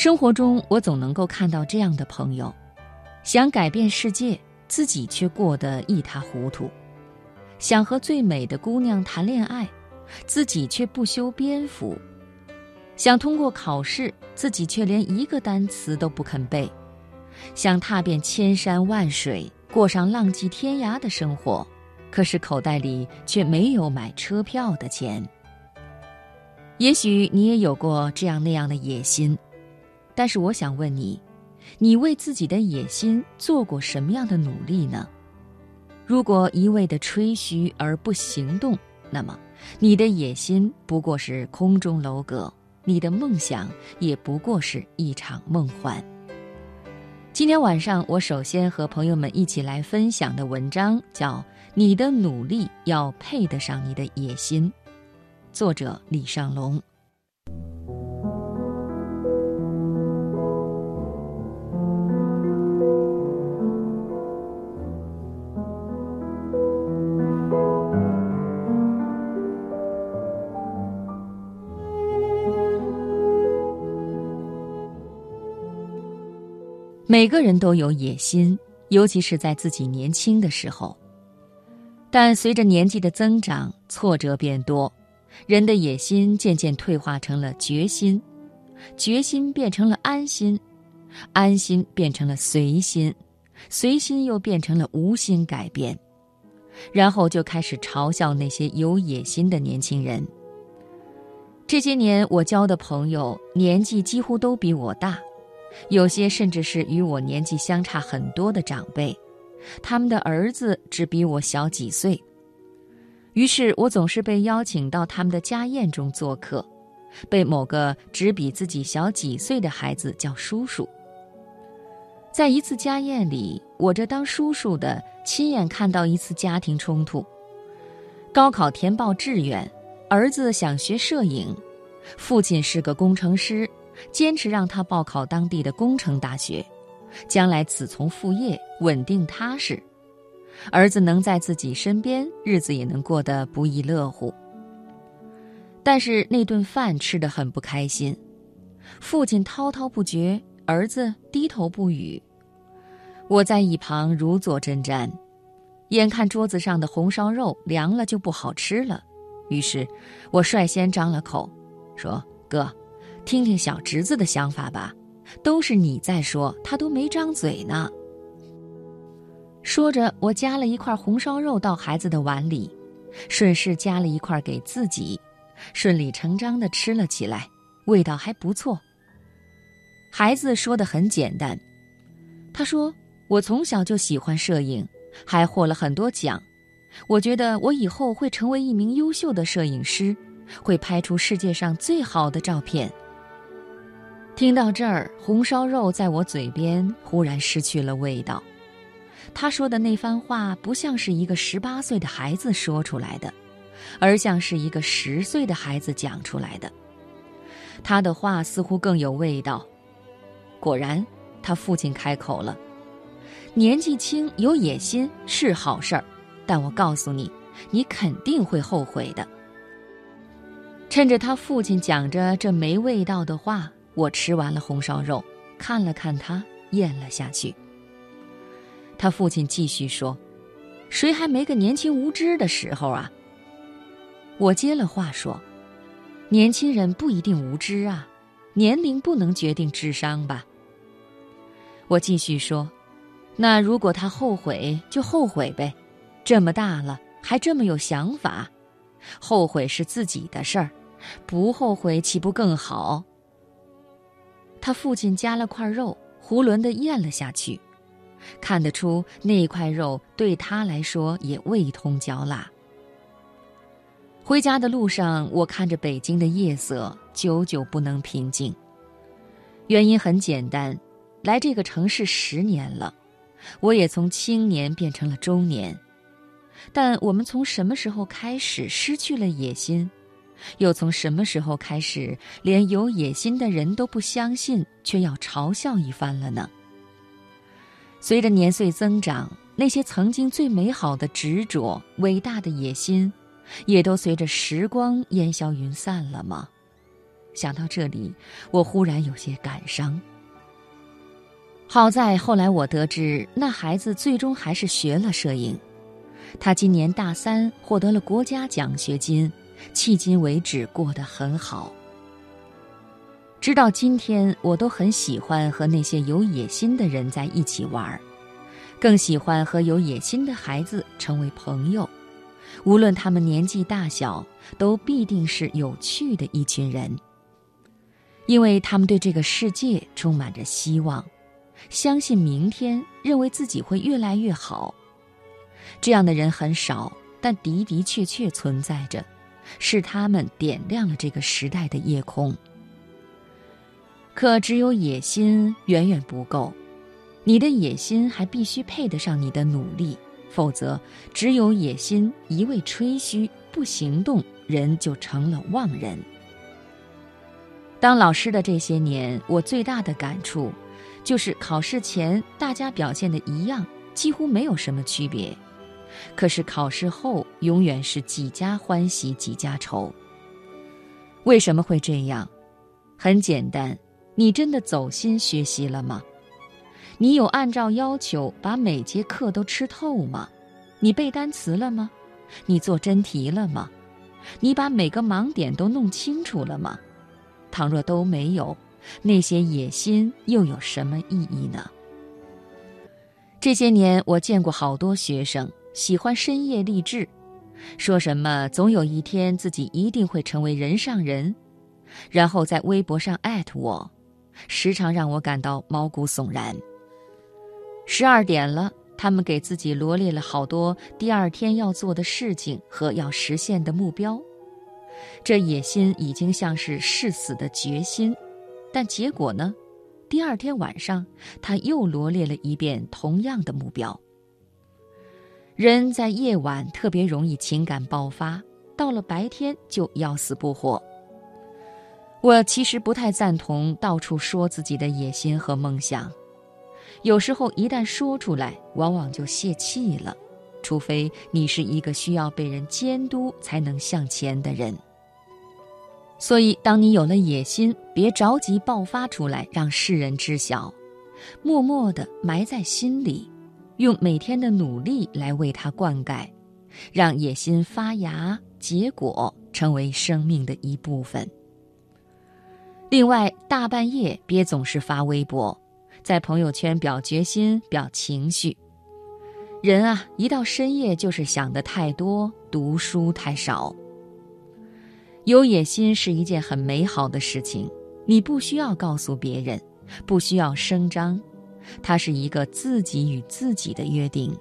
生活中，我总能够看到这样的朋友，想改变世界，自己却过得一塌糊涂；想和最美的姑娘谈恋爱，自己却不修边幅；想通过考试，自己却连一个单词都不肯背；想踏遍千山万水，过上浪迹天涯的生活，可是口袋里却没有买车票的钱。也许你也有过这样那样的野心。但是我想问你，你为自己的野心做过什么样的努力呢？如果一味的吹嘘而不行动，那么你的野心不过是空中楼阁，你的梦想也不过是一场梦幻。今天晚上，我首先和朋友们一起来分享的文章叫《你的努力要配得上你的野心》，作者李尚龙。每个人都有野心，尤其是在自己年轻的时候。但随着年纪的增长，挫折变多，人的野心渐渐退化成了决心，决心变成了安心，安心变成了随心，随心又变成了无心改变，然后就开始嘲笑那些有野心的年轻人。这些年我交的朋友年纪几乎都比我大。有些甚至是与我年纪相差很多的长辈，他们的儿子只比我小几岁。于是我总是被邀请到他们的家宴中做客，被某个只比自己小几岁的孩子叫叔叔。在一次家宴里，我这当叔叔的亲眼看到一次家庭冲突：高考填报志愿，儿子想学摄影，父亲是个工程师。坚持让他报考当地的工程大学，将来子从父业，稳定踏实。儿子能在自己身边，日子也能过得不亦乐乎。但是那顿饭吃得很不开心，父亲滔滔不绝，儿子低头不语。我在一旁如坐针毡，眼看桌子上的红烧肉凉了就不好吃了，于是我率先张了口，说：“哥。”听听小侄子的想法吧，都是你在说，他都没张嘴呢。说着，我夹了一块红烧肉到孩子的碗里，顺势夹了一块给自己，顺理成章地吃了起来，味道还不错。孩子说的很简单，他说：“我从小就喜欢摄影，还获了很多奖，我觉得我以后会成为一名优秀的摄影师，会拍出世界上最好的照片。”听到这儿，红烧肉在我嘴边忽然失去了味道。他说的那番话不像是一个十八岁的孩子说出来的，而像是一个十岁的孩子讲出来的。他的话似乎更有味道。果然，他父亲开口了：“年纪轻有野心是好事儿，但我告诉你，你肯定会后悔的。”趁着他父亲讲着这没味道的话。我吃完了红烧肉，看了看他，咽了下去。他父亲继续说：“谁还没个年轻无知的时候啊？”我接了话说：“年轻人不一定无知啊，年龄不能决定智商吧。”我继续说：“那如果他后悔，就后悔呗，这么大了还这么有想法，后悔是自己的事儿，不后悔岂不更好？”他父亲夹了块肉，囫囵地咽了下去，看得出那块肉对他来说也味同嚼蜡。回家的路上，我看着北京的夜色，久久不能平静。原因很简单，来这个城市十年了，我也从青年变成了中年，但我们从什么时候开始失去了野心？又从什么时候开始，连有野心的人都不相信，却要嘲笑一番了呢？随着年岁增长，那些曾经最美好的执着、伟大的野心，也都随着时光烟消云散了吗？想到这里，我忽然有些感伤。好在后来我得知，那孩子最终还是学了摄影。他今年大三，获得了国家奖学金，迄今为止过得很好。直到今天，我都很喜欢和那些有野心的人在一起玩儿，更喜欢和有野心的孩子成为朋友。无论他们年纪大小，都必定是有趣的一群人，因为他们对这个世界充满着希望，相信明天，认为自己会越来越好。这样的人很少，但的的确确存在着，是他们点亮了这个时代的夜空。可只有野心远远不够，你的野心还必须配得上你的努力，否则只有野心一味吹嘘不行动，人就成了妄人。当老师的这些年，我最大的感触，就是考试前大家表现的一样，几乎没有什么区别。可是考试后，永远是几家欢喜几家愁。为什么会这样？很简单，你真的走心学习了吗？你有按照要求把每节课都吃透吗？你背单词了吗？你做真题了吗？你把每个盲点都弄清楚了吗？倘若都没有，那些野心又有什么意义呢？这些年，我见过好多学生。喜欢深夜励志，说什么总有一天自己一定会成为人上人，然后在微博上艾特我，时常让我感到毛骨悚然。十二点了，他们给自己罗列了好多第二天要做的事情和要实现的目标，这野心已经像是誓死的决心，但结果呢？第二天晚上，他又罗列了一遍同样的目标。人在夜晚特别容易情感爆发，到了白天就要死不活。我其实不太赞同到处说自己的野心和梦想，有时候一旦说出来，往往就泄气了，除非你是一个需要被人监督才能向前的人。所以，当你有了野心，别着急爆发出来让世人知晓，默默地埋在心里。用每天的努力来为它灌溉，让野心发芽结果，成为生命的一部分。另外，大半夜别总是发微博，在朋友圈表决心、表情绪。人啊，一到深夜就是想的太多，读书太少。有野心是一件很美好的事情，你不需要告诉别人，不需要声张。它是一个自己与自己的约定。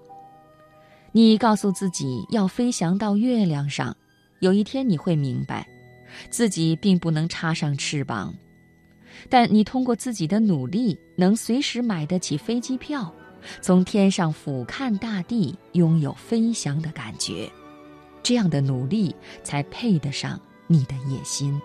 你告诉自己要飞翔到月亮上，有一天你会明白，自己并不能插上翅膀，但你通过自己的努力，能随时买得起飞机票，从天上俯瞰大地，拥有飞翔的感觉。这样的努力才配得上你的野心。